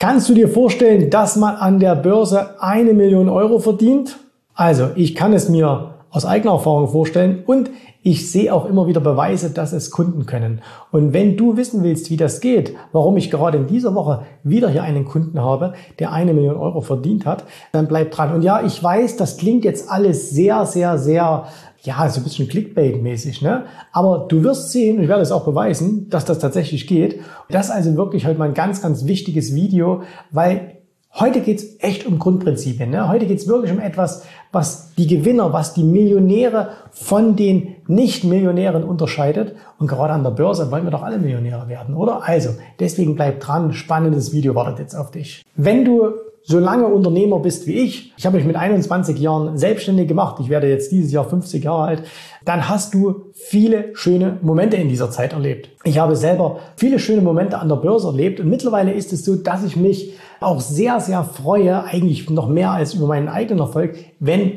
Kannst du dir vorstellen, dass man an der Börse eine Million Euro verdient? Also, ich kann es mir aus eigener Erfahrung vorstellen und ich sehe auch immer wieder Beweise, dass es Kunden können. Und wenn du wissen willst, wie das geht, warum ich gerade in dieser Woche wieder hier einen Kunden habe, der eine Million Euro verdient hat, dann bleib dran. Und ja, ich weiß, das klingt jetzt alles sehr, sehr, sehr ja, so ein bisschen Clickbait-mäßig, ne? Aber du wirst sehen, ich werde es auch beweisen, dass das tatsächlich geht. Das ist also wirklich heute mal ein ganz, ganz wichtiges Video, weil heute geht's echt um Grundprinzipien. Ne? Heute geht's wirklich um etwas, was die Gewinner, was die Millionäre von den Nicht-Millionären unterscheidet. Und gerade an der Börse wollen wir doch alle Millionäre werden, oder? Also, deswegen bleib dran. Spannendes Video wartet jetzt auf dich. Wenn du so lange Unternehmer bist wie ich, ich habe mich mit 21 Jahren selbstständig gemacht, ich werde jetzt dieses Jahr 50 Jahre alt, dann hast du viele schöne Momente in dieser Zeit erlebt. Ich habe selber viele schöne Momente an der Börse erlebt und mittlerweile ist es so, dass ich mich auch sehr, sehr freue, eigentlich noch mehr als über meinen eigenen Erfolg, wenn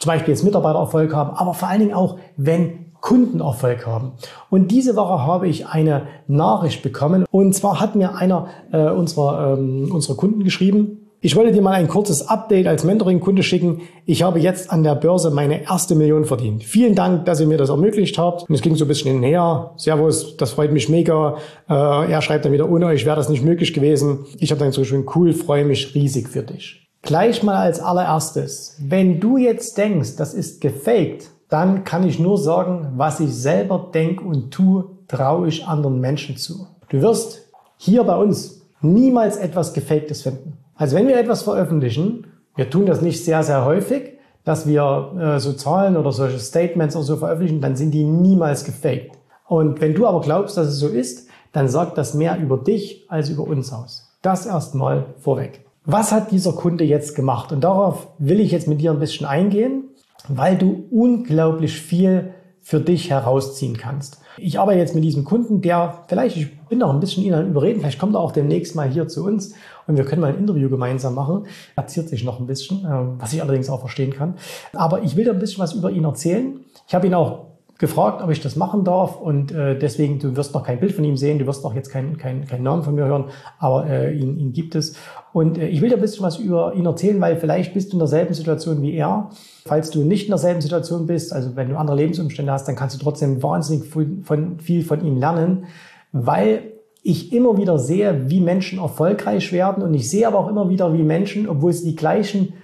zum Beispiel jetzt Mitarbeiter Erfolg haben, aber vor allen Dingen auch, wenn Kundenerfolg haben. Und diese Woche habe ich eine Nachricht bekommen. Und zwar hat mir einer äh, unserer, ähm, unserer Kunden geschrieben, ich wollte dir mal ein kurzes Update als Mentoring-Kunde schicken. Ich habe jetzt an der Börse meine erste Million verdient. Vielen Dank, dass ihr mir das ermöglicht habt. Und es ging so ein bisschen hinher. Servus, das freut mich mega. Äh, er schreibt dann wieder, ohne euch wäre das nicht möglich gewesen. Ich habe dann so schön cool, freue mich riesig für dich. Gleich mal als allererstes, wenn du jetzt denkst, das ist gefaked, dann kann ich nur sagen, was ich selber denke und tue, traue ich anderen Menschen zu. Du wirst hier bei uns niemals etwas Gefaktes finden. Also wenn wir etwas veröffentlichen, wir tun das nicht sehr, sehr häufig, dass wir äh, so Zahlen oder solche Statements oder so veröffentlichen, dann sind die niemals gefaked. Und wenn du aber glaubst, dass es so ist, dann sagt das mehr über dich als über uns aus. Das erstmal vorweg. Was hat dieser Kunde jetzt gemacht? Und darauf will ich jetzt mit dir ein bisschen eingehen, weil du unglaublich viel für dich herausziehen kannst. Ich arbeite jetzt mit diesem Kunden, der vielleicht, ich bin noch ein bisschen ihn überreden, vielleicht kommt er auch demnächst mal hier zu uns und wir können mal ein Interview gemeinsam machen. Erzählt sich noch ein bisschen, ähm, was ich allerdings auch verstehen kann. Aber ich will dir ein bisschen was über ihn erzählen. Ich habe ihn auch gefragt, ob ich das machen darf und äh, deswegen, du wirst noch kein Bild von ihm sehen, du wirst noch jetzt keinen kein, kein Namen von mir hören, aber äh, ihn, ihn gibt es. Und äh, ich will dir ein bisschen was über ihn erzählen, weil vielleicht bist du in derselben Situation wie er. Falls du nicht in derselben Situation bist, also wenn du andere Lebensumstände hast, dann kannst du trotzdem wahnsinnig viel von, viel von ihm lernen, weil ich immer wieder sehe, wie Menschen erfolgreich werden. Und ich sehe aber auch immer wieder, wie Menschen, obwohl sie die gleichen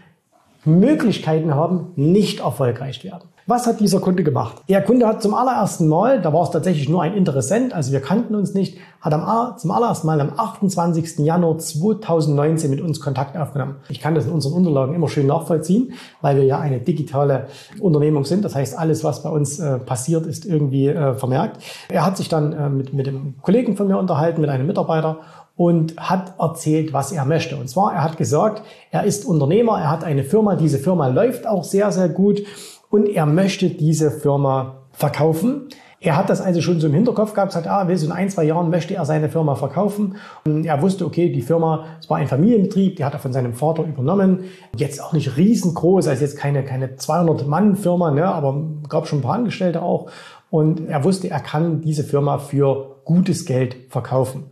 Möglichkeiten haben, nicht erfolgreich werden. Was hat dieser Kunde gemacht? Der Kunde hat zum allerersten Mal, da war es tatsächlich nur ein Interessent, also wir kannten uns nicht, hat am, zum allerersten Mal am 28. Januar 2019 mit uns Kontakt aufgenommen. Ich kann das in unseren Unterlagen immer schön nachvollziehen, weil wir ja eine digitale Unternehmung sind. Das heißt, alles, was bei uns äh, passiert, ist irgendwie äh, vermerkt. Er hat sich dann äh, mit, mit dem Kollegen von mir unterhalten, mit einem Mitarbeiter und hat erzählt, was er möchte. Und zwar, er hat gesagt, er ist Unternehmer, er hat eine Firma, diese Firma läuft auch sehr, sehr gut und er möchte diese Firma verkaufen. Er hat das also schon so im Hinterkopf gehabt, sagt, ah, so in ein, zwei Jahren möchte er seine Firma verkaufen. Und er wusste, okay, die Firma, es war ein Familienbetrieb, die hat er von seinem Vater übernommen. Jetzt auch nicht riesengroß, also jetzt keine, keine 200-Mann-Firma, ne, aber gab schon ein paar Angestellte auch. Und er wusste, er kann diese Firma für gutes Geld verkaufen.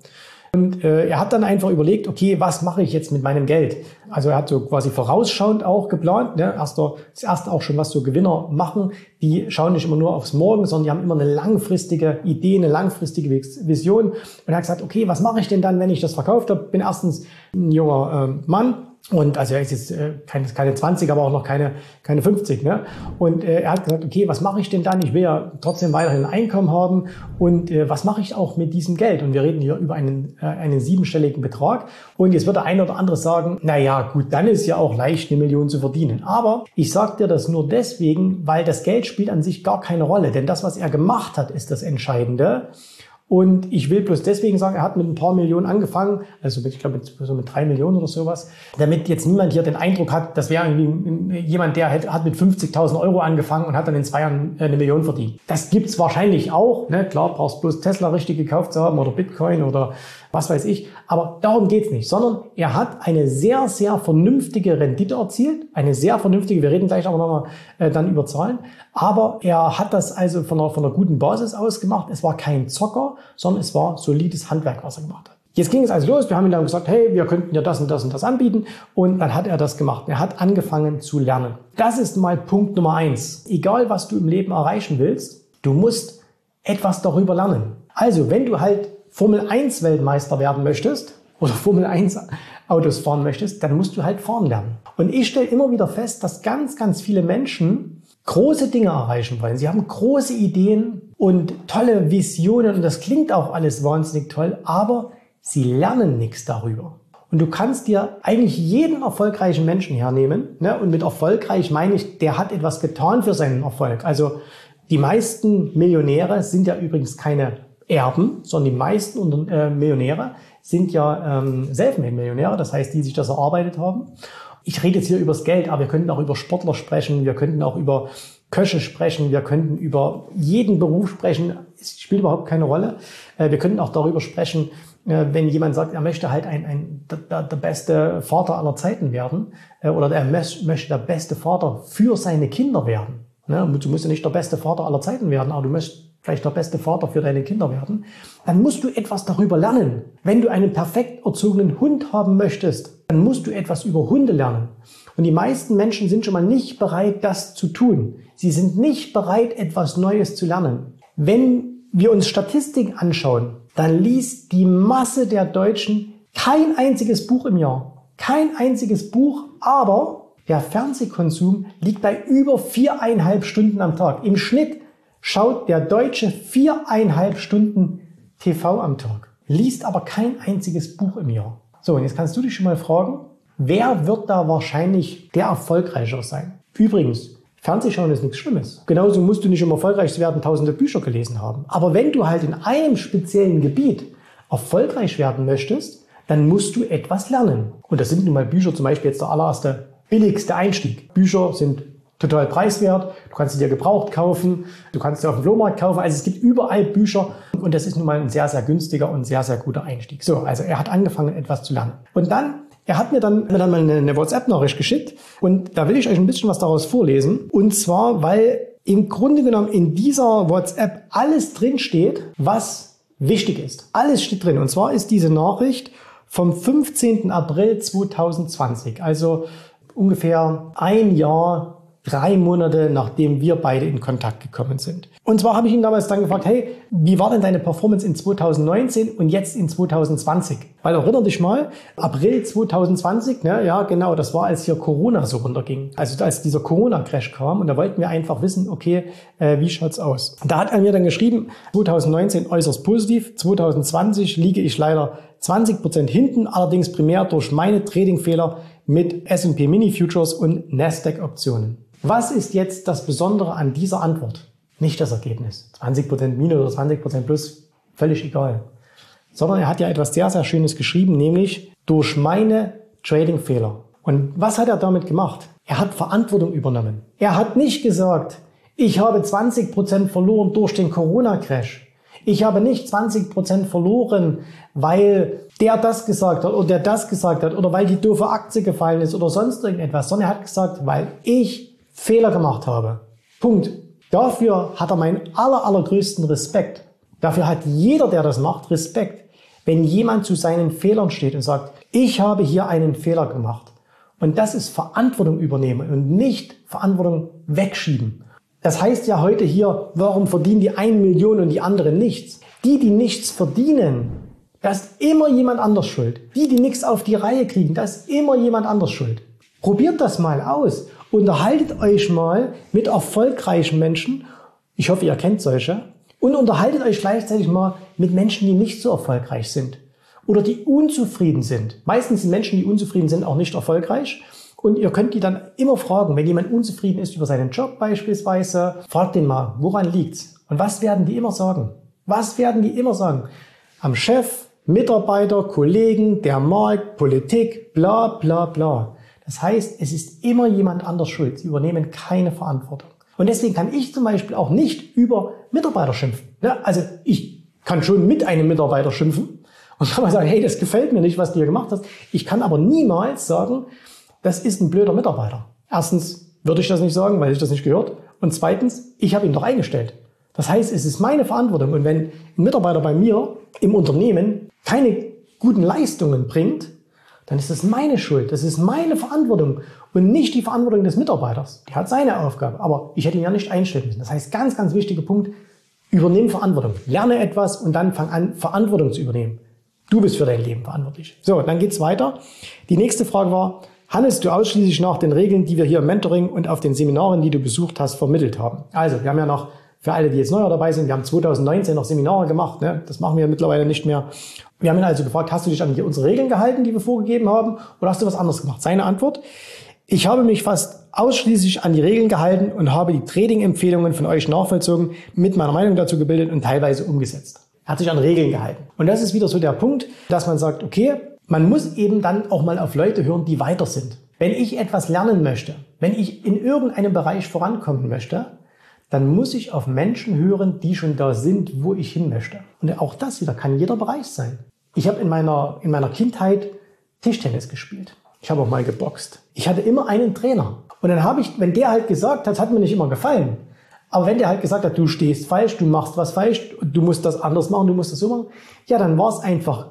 Und äh, er hat dann einfach überlegt, okay, was mache ich jetzt mit meinem Geld? Also er hat so quasi vorausschauend auch geplant. Ne? Erster, das erste auch schon, was so Gewinner machen. Die schauen nicht immer nur aufs Morgen, sondern die haben immer eine langfristige Idee, eine langfristige Vision. Und er hat gesagt, okay, was mache ich denn dann, wenn ich das verkauft habe? Bin erstens ein junger äh, Mann, und also er ist jetzt äh, keine, keine 20, aber auch noch keine, keine 50. Ne? Und äh, er hat gesagt, okay, was mache ich denn dann? Ich will ja trotzdem weiterhin ein Einkommen haben. Und äh, was mache ich auch mit diesem Geld? Und wir reden hier über einen, äh, einen siebenstelligen Betrag. Und jetzt wird der eine oder andere sagen, na ja, gut, dann ist ja auch leicht, eine Million zu verdienen. Aber ich sage dir das nur deswegen, weil das Geld spielt an sich gar keine Rolle. Denn das, was er gemacht hat, ist das Entscheidende. Und ich will bloß deswegen sagen, er hat mit ein paar Millionen angefangen, also mit, ich glaube so mit drei Millionen oder sowas, damit jetzt niemand hier den Eindruck hat, das wäre irgendwie jemand, der hat mit 50.000 Euro angefangen und hat dann in zwei Jahren äh, eine Million verdient. Das gibt's wahrscheinlich auch. Ne? Klar, brauchst bloß Tesla richtig gekauft zu haben oder Bitcoin oder was weiß ich. Aber darum geht's nicht, sondern er hat eine sehr, sehr vernünftige Rendite erzielt. Eine sehr vernünftige, wir reden gleich aber nochmal äh, dann über Zahlen. Aber er hat das also von einer, von einer guten Basis aus gemacht. Es war kein Zocker, sondern es war solides Handwerk, was er gemacht hat. Jetzt ging es also los. Wir haben ihm dann gesagt, hey, wir könnten ja das und das und das anbieten. Und dann hat er das gemacht. Er hat angefangen zu lernen. Das ist mal Punkt Nummer eins. Egal, was du im Leben erreichen willst, du musst etwas darüber lernen. Also, wenn du halt Formel 1 Weltmeister werden möchtest oder Formel 1 Autos fahren möchtest, dann musst du halt fahren lernen. Und ich stelle immer wieder fest, dass ganz, ganz viele Menschen große Dinge erreichen wollen. Sie haben große Ideen und tolle Visionen und das klingt auch alles wahnsinnig toll, aber sie lernen nichts darüber. Und du kannst dir eigentlich jeden erfolgreichen Menschen hernehmen. Ne? Und mit erfolgreich meine ich, der hat etwas getan für seinen Erfolg. Also die meisten Millionäre sind ja übrigens keine Erben, sondern die meisten äh, Millionäre sind ja ähm, Selfmade-Millionäre, das heißt, die sich das erarbeitet haben. Ich rede jetzt hier über das Geld, aber wir könnten auch über Sportler sprechen, wir könnten auch über Köche sprechen, wir könnten über jeden Beruf sprechen, es spielt überhaupt keine Rolle. Äh, wir könnten auch darüber sprechen, äh, wenn jemand sagt, er möchte halt ein, ein, der, der beste Vater aller Zeiten werden äh, oder er möchte der beste Vater für seine Kinder werden. Ne? Du musst ja nicht der beste Vater aller Zeiten werden, aber du möchtest vielleicht der beste Vater für deine Kinder werden, dann musst du etwas darüber lernen. Wenn du einen perfekt erzogenen Hund haben möchtest, dann musst du etwas über Hunde lernen. Und die meisten Menschen sind schon mal nicht bereit, das zu tun. Sie sind nicht bereit, etwas Neues zu lernen. Wenn wir uns Statistiken anschauen, dann liest die Masse der Deutschen kein einziges Buch im Jahr. Kein einziges Buch, aber der Fernsehkonsum liegt bei über viereinhalb Stunden am Tag. Im Schnitt schaut der Deutsche viereinhalb Stunden TV am Tag, liest aber kein einziges Buch im Jahr. So, und jetzt kannst du dich schon mal fragen, wer wird da wahrscheinlich der Erfolgreicher sein? Übrigens, Fernsehschauen ist nichts Schlimmes. Genauso musst du nicht, um erfolgreich zu werden, tausende Bücher gelesen haben. Aber wenn du halt in einem speziellen Gebiet erfolgreich werden möchtest, dann musst du etwas lernen. Und das sind nun mal Bücher, zum Beispiel jetzt der allererste billigste Einstieg. Bücher sind total preiswert. Du kannst sie dir gebraucht kaufen, du kannst sie auf dem Flohmarkt kaufen. Also es gibt überall Bücher und das ist nun mal ein sehr, sehr günstiger und sehr, sehr guter Einstieg. So, also er hat angefangen, etwas zu lernen. Und dann, er hat mir dann, mir dann mal eine, eine WhatsApp-Nachricht geschickt und da will ich euch ein bisschen was daraus vorlesen. Und zwar, weil im Grunde genommen in dieser WhatsApp alles drin steht, was wichtig ist. Alles steht drin. Und zwar ist diese Nachricht vom 15. April 2020, also ungefähr ein Jahr drei Monate, nachdem wir beide in Kontakt gekommen sind. Und zwar habe ich ihn damals dann gefragt, hey, wie war denn deine Performance in 2019 und jetzt in 2020? Weil erinner dich mal, April 2020, ne, ja genau, das war, als hier Corona so runterging. Also als dieser Corona-Crash kam und da wollten wir einfach wissen, okay, äh, wie schaut's aus? Da hat er mir dann geschrieben, 2019 äußerst positiv, 2020 liege ich leider 20 Prozent hinten, allerdings primär durch meine Tradingfehler mit S&P Mini Futures und Nasdaq Optionen. Was ist jetzt das Besondere an dieser Antwort? Nicht das Ergebnis. 20% Minus oder 20% Plus, völlig egal. Sondern er hat ja etwas sehr, sehr Schönes geschrieben, nämlich durch meine Trading-Fehler. Und was hat er damit gemacht? Er hat Verantwortung übernommen. Er hat nicht gesagt, ich habe 20% verloren durch den Corona-Crash. Ich habe nicht 20% verloren, weil der das gesagt hat oder der das gesagt hat oder weil die doofe Aktie gefallen ist oder sonst irgendetwas, sondern er hat gesagt, weil ich Fehler gemacht habe. Punkt. Dafür hat er meinen aller, allergrößten Respekt. Dafür hat jeder, der das macht, Respekt. wenn jemand zu seinen Fehlern steht und sagt, ich habe hier einen Fehler gemacht. Und das ist Verantwortung übernehmen und nicht Verantwortung wegschieben. Das heißt ja heute hier, warum verdienen die eine Million und die anderen nichts? Die, die nichts verdienen, da ist immer jemand anders schuld. Die, die nichts auf die Reihe kriegen, da ist immer jemand anders schuld. Probiert das mal aus. Unterhaltet euch mal mit erfolgreichen Menschen. Ich hoffe, ihr kennt solche. Und unterhaltet euch gleichzeitig mal mit Menschen, die nicht so erfolgreich sind oder die unzufrieden sind. Meistens sind Menschen, die unzufrieden sind, auch nicht erfolgreich. Und ihr könnt die dann immer fragen, wenn jemand unzufrieden ist über seinen Job beispielsweise, fragt den mal, woran liegt's? Und was werden die immer sagen? Was werden die immer sagen? Am Chef, Mitarbeiter, Kollegen, der Markt, Politik, bla bla bla. Das heißt, es ist immer jemand anders schuld. Sie übernehmen keine Verantwortung. Und deswegen kann ich zum Beispiel auch nicht über Mitarbeiter schimpfen. Also ich kann schon mit einem Mitarbeiter schimpfen und kann mal sagen, hey, das gefällt mir nicht, was du hier gemacht hast. Ich kann aber niemals sagen, das ist ein blöder Mitarbeiter. Erstens würde ich das nicht sagen, weil ich das nicht gehört. Und zweitens, ich habe ihn doch eingestellt. Das heißt, es ist meine Verantwortung. Und wenn ein Mitarbeiter bei mir im Unternehmen keine guten Leistungen bringt, dann ist das meine Schuld. Das ist meine Verantwortung und nicht die Verantwortung des Mitarbeiters. Der hat seine Aufgabe, aber ich hätte ihn ja nicht einstellen müssen. Das heißt, ganz, ganz wichtiger Punkt, übernimm Verantwortung. Lerne etwas und dann fang an, Verantwortung zu übernehmen. Du bist für dein Leben verantwortlich. So, dann geht's weiter. Die nächste Frage war, handelst du ausschließlich nach den Regeln, die wir hier im Mentoring und auf den Seminaren, die du besucht hast, vermittelt haben? Also, wir haben ja noch für alle, die jetzt neu dabei sind, wir haben 2019 noch Seminare gemacht. Ne? Das machen wir mittlerweile nicht mehr. Wir haben ihn also gefragt, hast du dich an unsere Regeln gehalten, die wir vorgegeben haben, oder hast du was anderes gemacht? Seine Antwort, ich habe mich fast ausschließlich an die Regeln gehalten und habe die Trading-Empfehlungen von euch nachvollzogen, mit meiner Meinung dazu gebildet und teilweise umgesetzt. Er hat sich an Regeln gehalten. Und das ist wieder so der Punkt, dass man sagt, okay, man muss eben dann auch mal auf Leute hören, die weiter sind. Wenn ich etwas lernen möchte, wenn ich in irgendeinem Bereich vorankommen möchte, dann muss ich auf Menschen hören, die schon da sind, wo ich hin möchte. Und auch das wieder kann jeder Bereich sein. Ich habe in meiner, in meiner Kindheit Tischtennis gespielt. Ich habe auch mal geboxt. Ich hatte immer einen Trainer. Und dann habe ich, wenn der halt gesagt hat, hat mir nicht immer gefallen. Aber wenn der halt gesagt hat, du stehst falsch, du machst was falsch, du musst das anders machen, du musst das so machen, ja, dann war es einfach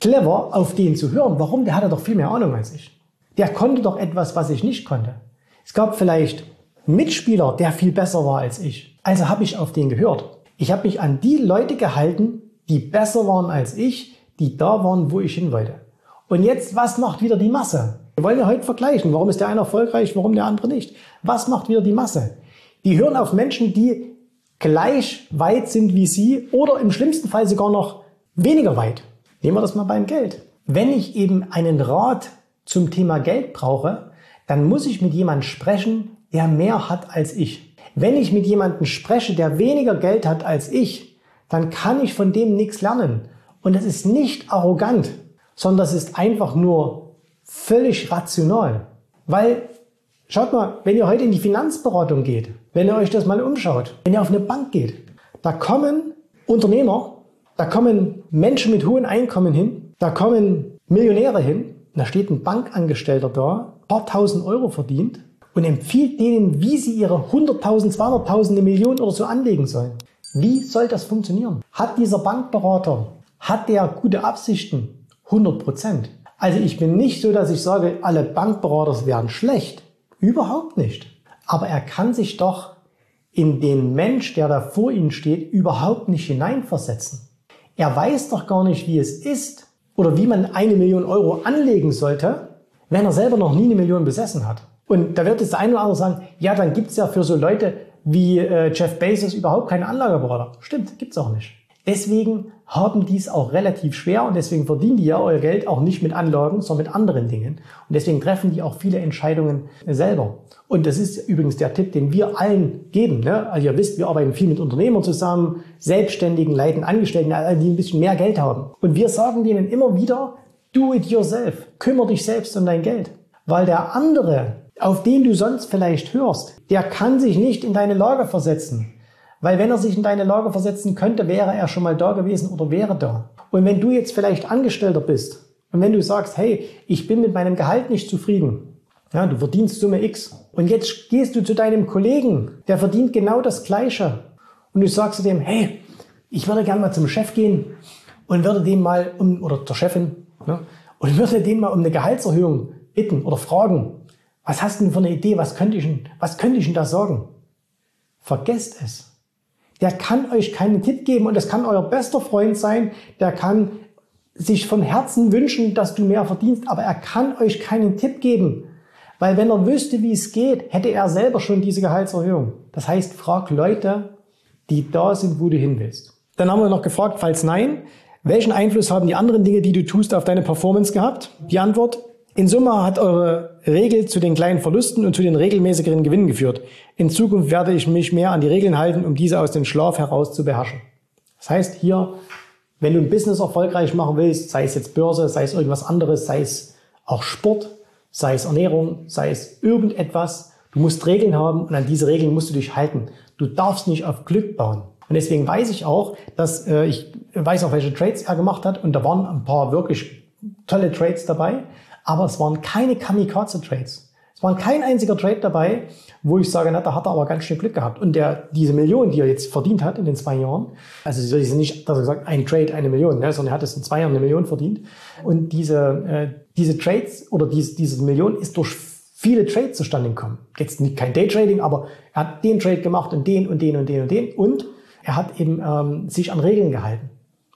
clever, auf den zu hören. Warum? Der hatte doch viel mehr Ahnung als ich. Der konnte doch etwas, was ich nicht konnte. Es gab vielleicht Mitspieler, der viel besser war als ich. Also habe ich auf den gehört. Ich habe mich an die Leute gehalten, die besser waren als ich, die da waren, wo ich hin wollte. Und jetzt, was macht wieder die Masse? Wir wollen ja heute vergleichen. Warum ist der eine erfolgreich, warum der andere nicht? Was macht wieder die Masse? Die hören auf Menschen, die gleich weit sind wie sie oder im schlimmsten Fall sogar noch weniger weit. Nehmen wir das mal beim Geld. Wenn ich eben einen Rat zum Thema Geld brauche, dann muss ich mit jemandem sprechen, der mehr hat als ich. Wenn ich mit jemandem spreche, der weniger Geld hat als ich, dann kann ich von dem nichts lernen. Und das ist nicht arrogant, sondern das ist einfach nur völlig rational. Weil, schaut mal, wenn ihr heute in die Finanzberatung geht, wenn ihr euch das mal umschaut, wenn ihr auf eine Bank geht, da kommen Unternehmer, da kommen Menschen mit hohen Einkommen hin, da kommen Millionäre hin, da steht ein Bankangestellter da, paar tausend Euro verdient und empfiehlt denen, wie sie ihre 100.000, 200.000, eine Million oder so anlegen sollen. Wie soll das funktionieren? Hat dieser Bankberater, hat der gute Absichten? 100 Prozent. Also ich bin nicht so, dass ich sage, alle Bankberater wären schlecht. Überhaupt nicht. Aber er kann sich doch in den Mensch, der da vor Ihnen steht, überhaupt nicht hineinversetzen. Er weiß doch gar nicht, wie es ist oder wie man eine Million Euro anlegen sollte, wenn er selber noch nie eine Million besessen hat. Und da wird jetzt der eine oder andere sagen, ja, dann gibt's ja für so Leute wie äh, Jeff Bezos überhaupt keine Anlageberater. Stimmt, gibt's auch nicht. Deswegen haben die es auch relativ schwer und deswegen verdienen die ja euer Geld auch nicht mit Anlagen, sondern mit anderen Dingen. Und deswegen treffen die auch viele Entscheidungen selber. Und das ist übrigens der Tipp, den wir allen geben. Ne? Also ihr wisst, wir arbeiten viel mit Unternehmern zusammen, Selbstständigen, Leiten, Angestellten, die ein bisschen mehr Geld haben. Und wir sagen denen immer wieder, do it yourself. Kümmer dich selbst um dein Geld. Weil der andere, auf den du sonst vielleicht hörst, der kann sich nicht in deine Lage versetzen. Weil wenn er sich in deine Lage versetzen könnte, wäre er schon mal da gewesen oder wäre da. Und wenn du jetzt vielleicht Angestellter bist und wenn du sagst, hey, ich bin mit meinem Gehalt nicht zufrieden, ja, du verdienst Summe X und jetzt gehst du zu deinem Kollegen, der verdient genau das Gleiche und du sagst zu dem, hey, ich würde gerne mal zum Chef gehen und würde den mal um, oder der Chefin, ne, und würde den mal um eine Gehaltserhöhung bitten oder fragen, was hast du denn für eine Idee, was könnte ich, was könnte ich denn da sagen? Vergesst es. Der kann euch keinen Tipp geben und das kann euer bester Freund sein, der kann sich von Herzen wünschen, dass du mehr verdienst, aber er kann euch keinen Tipp geben. Weil wenn er wüsste, wie es geht, hätte er selber schon diese Gehaltserhöhung. Das heißt, frag Leute, die da sind, wo du hin willst. Dann haben wir noch gefragt, falls nein, welchen Einfluss haben die anderen Dinge, die du tust, auf deine Performance gehabt? Die Antwort, in Summe hat eure Regel zu den kleinen Verlusten und zu den regelmäßigeren Gewinnen geführt. In Zukunft werde ich mich mehr an die Regeln halten, um diese aus dem Schlaf heraus zu beherrschen. Das heißt hier, wenn du ein Business erfolgreich machen willst, sei es jetzt Börse, sei es irgendwas anderes, sei es auch Sport, sei es Ernährung, sei es irgendetwas, du musst Regeln haben und an diese Regeln musst du dich halten. Du darfst nicht auf Glück bauen. Und deswegen weiß ich auch, dass äh, ich weiß auch, welche Trades er gemacht hat und da waren ein paar wirklich tolle Trades dabei aber es waren keine Kamikaze-Trades. Es war kein einziger Trade dabei, wo ich sage, na, da hat er aber ganz schön Glück gehabt. Und der, diese Million, die er jetzt verdient hat in den zwei Jahren, also es ist nicht, dass er sagt, ein Trade, eine Million, ne, sondern er hat es in zwei Jahren eine Million verdient. Und diese, äh, diese Trades oder diese, diese Million ist durch viele Trades zustande gekommen. Jetzt nicht kein Daytrading, aber er hat den Trade gemacht und den und den und den und den. Und er hat eben ähm, sich an Regeln gehalten.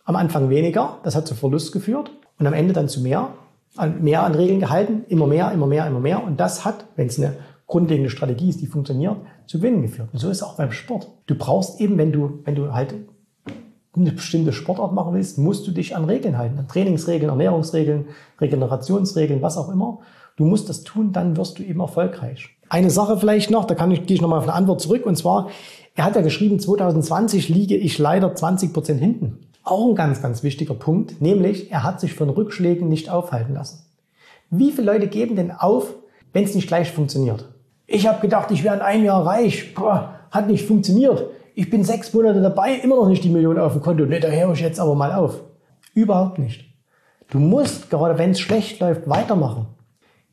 Am Anfang weniger, das hat zu Verlust geführt und am Ende dann zu mehr an, mehr an Regeln gehalten, immer mehr, immer mehr, immer mehr. Und das hat, wenn es eine grundlegende Strategie ist, die funktioniert, zu Gewinnen geführt. Und so ist es auch beim Sport. Du brauchst eben, wenn du, wenn du halt eine bestimmte Sportart machen willst, musst du dich an Regeln halten. An Trainingsregeln, Ernährungsregeln, Regenerationsregeln, was auch immer. Du musst das tun, dann wirst du eben erfolgreich. Eine Sache vielleicht noch, da kann ich, gehe ich nochmal auf eine Antwort zurück. Und zwar, er hat ja geschrieben, 2020 liege ich leider 20 Prozent hinten. Auch ein ganz, ganz wichtiger Punkt, nämlich er hat sich von Rückschlägen nicht aufhalten lassen. Wie viele Leute geben denn auf, wenn es nicht gleich funktioniert? Ich habe gedacht, ich wäre in einem Jahr reich. Boah, hat nicht funktioniert. Ich bin sechs Monate dabei, immer noch nicht die Million auf dem Konto. Ne, da höre ich jetzt aber mal auf. Überhaupt nicht. Du musst, gerade wenn es schlecht läuft, weitermachen.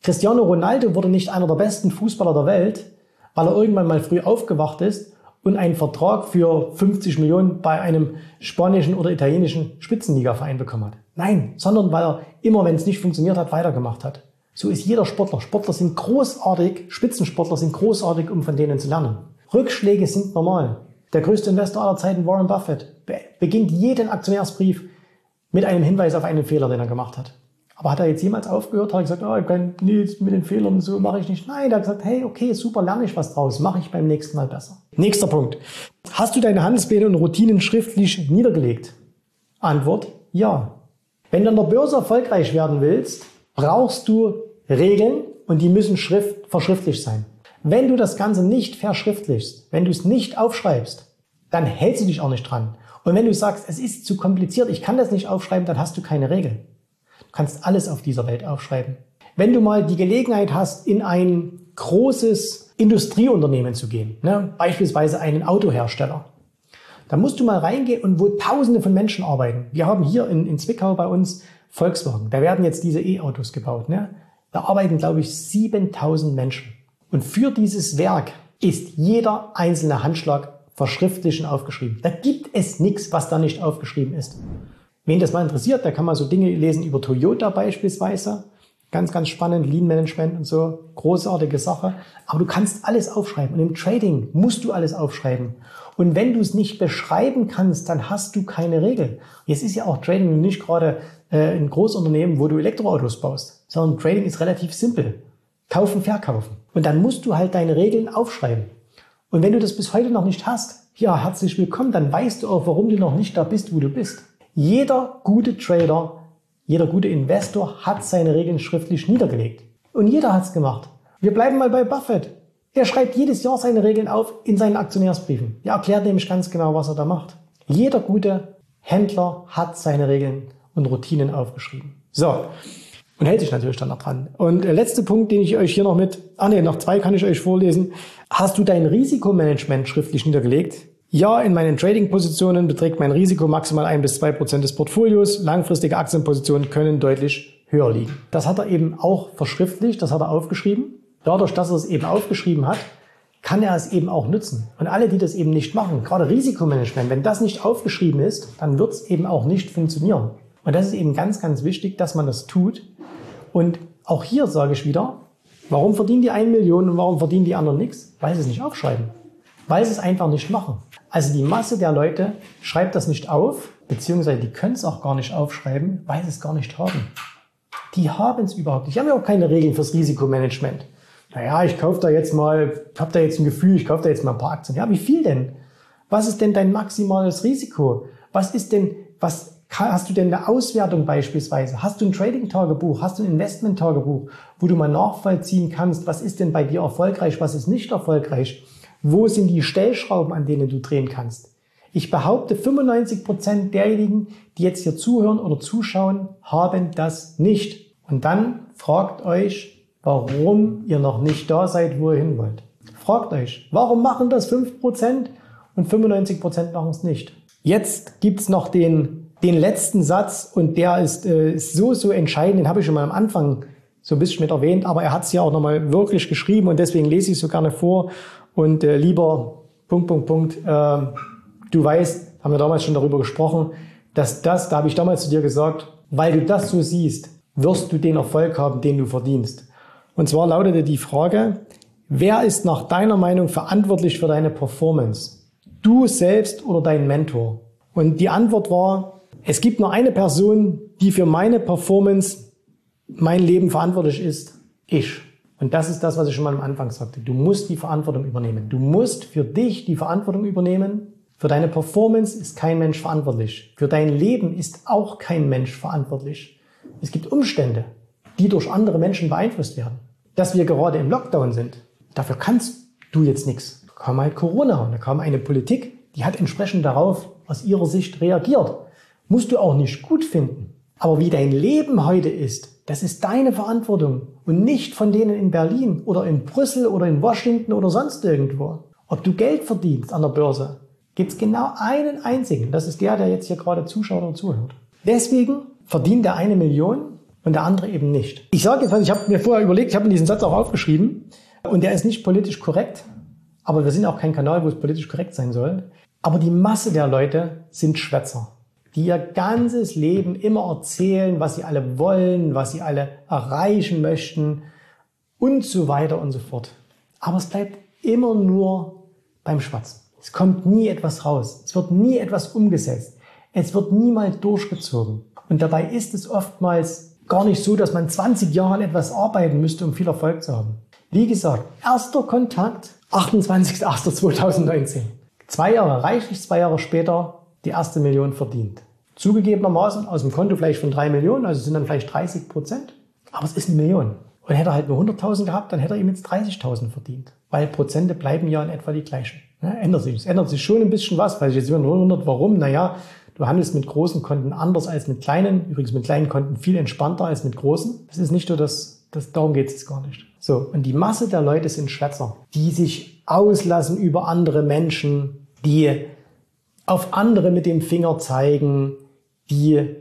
Cristiano Ronaldo wurde nicht einer der besten Fußballer der Welt, weil er irgendwann mal früh aufgewacht ist und einen Vertrag für 50 Millionen bei einem spanischen oder italienischen Spitzenligaverein bekommen hat. Nein, sondern weil er immer, wenn es nicht funktioniert hat, weitergemacht hat. So ist jeder Sportler. Sportler sind großartig, Spitzensportler sind großartig, um von denen zu lernen. Rückschläge sind normal. Der größte Investor aller Zeiten, Warren Buffett, beginnt jeden Aktionärsbrief mit einem Hinweis auf einen Fehler, den er gemacht hat. Aber hat er jetzt jemals aufgehört? Hat er gesagt, oh, ich kann, nee, mit den Fehlern so mache ich nicht. Nein, er hat gesagt, hey, okay, super, lerne ich was draus, mache ich beim nächsten Mal besser. Nächster Punkt. Hast du deine Handelspläne und Routinen schriftlich niedergelegt? Antwort, ja. Wenn du an der Börse erfolgreich werden willst, brauchst du Regeln und die müssen schrift, verschriftlich sein. Wenn du das Ganze nicht verschriftlichst, wenn du es nicht aufschreibst, dann hältst du dich auch nicht dran. Und wenn du sagst, es ist zu kompliziert, ich kann das nicht aufschreiben, dann hast du keine Regeln kannst alles auf dieser Welt aufschreiben. Wenn du mal die Gelegenheit hast, in ein großes Industrieunternehmen zu gehen, ne, beispielsweise einen Autohersteller, da musst du mal reingehen und wo Tausende von Menschen arbeiten. Wir haben hier in, in Zwickau bei uns Volkswagen. Da werden jetzt diese E-Autos gebaut. Ne? Da arbeiten, glaube ich, 7000 Menschen. Und für dieses Werk ist jeder einzelne Handschlag verschriftlich und aufgeschrieben. Da gibt es nichts, was da nicht aufgeschrieben ist. Wen das mal interessiert, der kann mal so Dinge lesen über Toyota beispielsweise. Ganz, ganz spannend, Lean Management und so, großartige Sache. Aber du kannst alles aufschreiben. Und im Trading musst du alles aufschreiben. Und wenn du es nicht beschreiben kannst, dann hast du keine Regel. Jetzt ist ja auch Trading nicht gerade äh, ein Großunternehmen, wo du Elektroautos baust, sondern Trading ist relativ simpel. Kaufen, verkaufen. Und dann musst du halt deine Regeln aufschreiben. Und wenn du das bis heute noch nicht hast, ja, herzlich willkommen, dann weißt du auch, warum du noch nicht da bist, wo du bist. Jeder gute Trader, jeder gute Investor hat seine Regeln schriftlich niedergelegt. Und jeder hat's gemacht. Wir bleiben mal bei Buffett. Er schreibt jedes Jahr seine Regeln auf in seinen Aktionärsbriefen. Er erklärt nämlich ganz genau, was er da macht. Jeder gute Händler hat seine Regeln und Routinen aufgeschrieben. So. Und hält sich natürlich dann noch dran. Und der letzte Punkt, den ich euch hier noch mit, ah ne, noch zwei kann ich euch vorlesen. Hast du dein Risikomanagement schriftlich niedergelegt? Ja, in meinen Trading-Positionen beträgt mein Risiko maximal ein bis zwei Prozent des Portfolios. Langfristige Aktienpositionen können deutlich höher liegen. Das hat er eben auch verschriftlicht, das hat er aufgeschrieben. Dadurch, dass er es eben aufgeschrieben hat, kann er es eben auch nutzen. Und alle, die das eben nicht machen, gerade Risikomanagement, wenn das nicht aufgeschrieben ist, dann wird es eben auch nicht funktionieren. Und das ist eben ganz, ganz wichtig, dass man das tut. Und auch hier sage ich wieder, warum verdienen die 1 Million und warum verdienen die anderen nichts? Weil sie es nicht aufschreiben. Weil sie es einfach nicht machen. Also die Masse der Leute schreibt das nicht auf, beziehungsweise die können es auch gar nicht aufschreiben, weil sie es gar nicht haben. Die haben es überhaupt nicht. Die haben ja auch keine Regeln fürs Risikomanagement naja, ich kaufe da jetzt mal, habe da jetzt ein Gefühl, ich kaufe da jetzt mal ein paar Aktien. Ja, wie viel denn? Was ist denn dein maximales Risiko? Was ist denn, was hast du denn eine Auswertung beispielsweise? Hast du ein Trading-Tagebuch? Hast du ein Investment-Tagebuch, wo du mal nachvollziehen kannst, was ist denn bei dir erfolgreich, was ist nicht erfolgreich? Wo sind die Stellschrauben, an denen du drehen kannst? Ich behaupte, 95 Prozent derjenigen, die jetzt hier zuhören oder zuschauen, haben das nicht. Und dann fragt euch, warum ihr noch nicht da seid, wo ihr hin wollt. Fragt euch, warum machen das 5% und 95% machen es nicht? Jetzt gibt's noch den, den letzten Satz und der ist, äh, so, so entscheidend, den habe ich schon mal am Anfang so ein bisschen mit erwähnt, aber er hat es ja auch nochmal wirklich geschrieben und deswegen lese ich es so gerne vor. Und äh, lieber Punkt, Punkt, Punkt, äh, du weißt, haben wir damals schon darüber gesprochen, dass das, da habe ich damals zu dir gesagt, weil du das so siehst, wirst du den Erfolg haben, den du verdienst. Und zwar lautete die Frage, wer ist nach deiner Meinung verantwortlich für deine Performance? Du selbst oder dein Mentor? Und die Antwort war, es gibt nur eine Person, die für meine Performance, mein Leben verantwortlich ist. Ich. Und das ist das, was ich schon mal am Anfang sagte. Du musst die Verantwortung übernehmen. Du musst für dich die Verantwortung übernehmen. Für deine Performance ist kein Mensch verantwortlich. Für dein Leben ist auch kein Mensch verantwortlich. Es gibt Umstände, die durch andere Menschen beeinflusst werden dass wir gerade im Lockdown sind, dafür kannst du jetzt nichts. Da kam halt Corona und da kam eine Politik, die hat entsprechend darauf aus ihrer Sicht reagiert. Musst du auch nicht gut finden. Aber wie dein Leben heute ist, das ist deine Verantwortung und nicht von denen in Berlin oder in Brüssel oder in Washington oder sonst irgendwo. Ob du Geld verdienst an der Börse, gibt es genau einen einzigen. Das ist der, der jetzt hier gerade zuschaut oder zuhört. Deswegen verdient er eine Million und der andere eben nicht. Ich sage jetzt, ich habe mir vorher überlegt, ich habe mir diesen Satz auch aufgeschrieben und der ist nicht politisch korrekt, aber wir sind auch kein Kanal, wo es politisch korrekt sein soll. Aber die Masse der Leute sind Schwätzer, die ihr ganzes Leben immer erzählen, was sie alle wollen, was sie alle erreichen möchten und so weiter und so fort. Aber es bleibt immer nur beim Schwatzen. Es kommt nie etwas raus. Es wird nie etwas umgesetzt. Es wird niemals durchgezogen. Und dabei ist es oftmals gar nicht so, dass man 20 Jahre an etwas arbeiten müsste, um viel Erfolg zu haben. Wie gesagt, erster Kontakt 28.08.2019. Zwei Jahre reichlich, zwei Jahre später die erste Million verdient. Zugegebenermaßen aus dem Konto vielleicht von drei Millionen, also sind dann vielleicht 30 Prozent. Aber es ist eine Million. Und hätte er halt nur 100.000 gehabt, dann hätte er ihm jetzt 30.000 verdient. Weil Prozente bleiben ja in etwa die gleichen. Ja, ändert sich. Es ändert sich schon ein bisschen was, weil sich jetzt jemand wundert, warum. Naja, Du handelst mit großen Konten anders als mit kleinen. Übrigens mit kleinen Konten viel entspannter als mit großen. Das ist nicht so, dass, das, darum geht es gar nicht. So. Und die Masse der Leute sind Schwätzer, die sich auslassen über andere Menschen, die auf andere mit dem Finger zeigen, die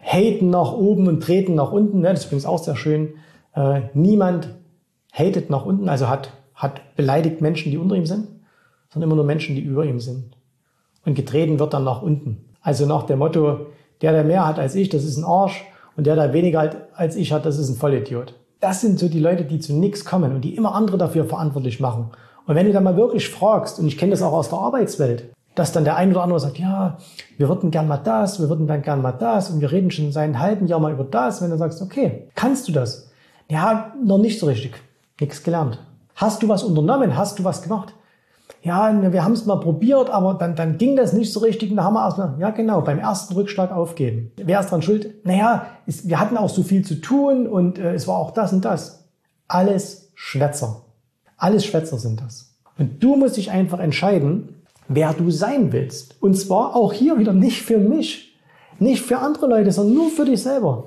haten nach oben und treten nach unten. Das ist übrigens auch sehr schön. Äh, niemand hatet nach unten, also hat, hat beleidigt Menschen, die unter ihm sind, sondern immer nur Menschen, die über ihm sind. Und getreten wird dann nach unten. Also nach dem Motto, der, der mehr hat als ich, das ist ein Arsch und der, der weniger als ich hat, das ist ein Vollidiot. Das sind so die Leute, die zu nichts kommen und die immer andere dafür verantwortlich machen. Und wenn du dann mal wirklich fragst, und ich kenne das auch aus der Arbeitswelt, dass dann der ein oder andere sagt, ja, wir würden gern mal das, wir würden dann gern mal das und wir reden schon seit einem halben Jahr mal über das. Wenn du sagst, okay, kannst du das? Ja, noch nicht so richtig. Nichts gelernt. Hast du was unternommen? Hast du was gemacht? ja, wir haben es mal probiert, aber dann, dann ging das nicht so richtig. Und da haben wir erstmal, ja genau, beim ersten Rückschlag aufgeben. Wer ist dran schuld? Naja, es, wir hatten auch so viel zu tun und äh, es war auch das und das. Alles Schwätzer. Alles Schwätzer sind das. Und du musst dich einfach entscheiden, wer du sein willst. Und zwar auch hier wieder nicht für mich, nicht für andere Leute, sondern nur für dich selber.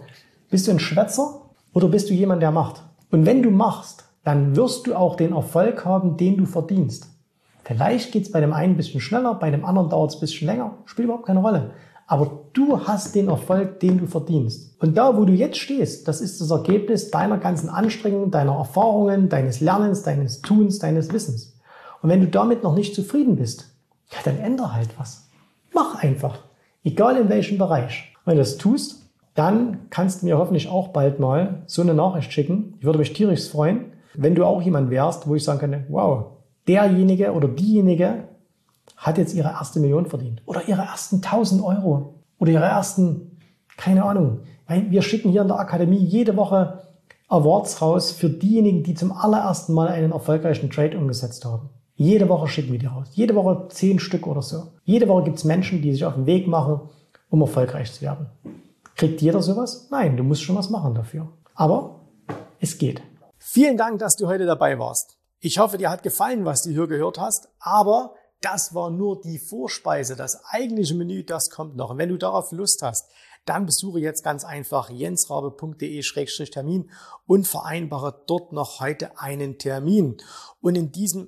Bist du ein Schwätzer oder bist du jemand, der macht? Und wenn du machst, dann wirst du auch den Erfolg haben, den du verdienst. Vielleicht geht es bei dem einen ein bisschen schneller, bei dem anderen dauert es ein bisschen länger, spielt überhaupt keine Rolle. Aber du hast den Erfolg, den du verdienst. Und da, wo du jetzt stehst, das ist das Ergebnis deiner ganzen Anstrengungen, deiner Erfahrungen, deines Lernens, deines Tuns, deines Wissens. Und wenn du damit noch nicht zufrieden bist, ja, dann ändere halt was. Mach einfach. Egal in welchem Bereich. Wenn du das tust, dann kannst du mir hoffentlich auch bald mal so eine Nachricht schicken. Ich würde mich tierisch freuen, wenn du auch jemand wärst, wo ich sagen könnte, wow, derjenige oder diejenige hat jetzt ihre erste Million verdient oder ihre ersten 1000 Euro oder ihre ersten, keine Ahnung. Wir schicken hier in der Akademie jede Woche Awards raus für diejenigen, die zum allerersten Mal einen erfolgreichen Trade umgesetzt haben. Jede Woche schicken wir die raus. Jede Woche zehn Stück oder so. Jede Woche gibt es Menschen, die sich auf den Weg machen, um erfolgreich zu werden. Kriegt jeder sowas? Nein, du musst schon was machen dafür. Aber es geht. Vielen Dank, dass du heute dabei warst. Ich hoffe, dir hat gefallen, was du hier gehört hast, aber das war nur die Vorspeise. Das eigentliche Menü, das kommt noch. Und wenn du darauf Lust hast, dann besuche jetzt ganz einfach jensrabe.de-termin und vereinbare dort noch heute einen Termin. Und in diesem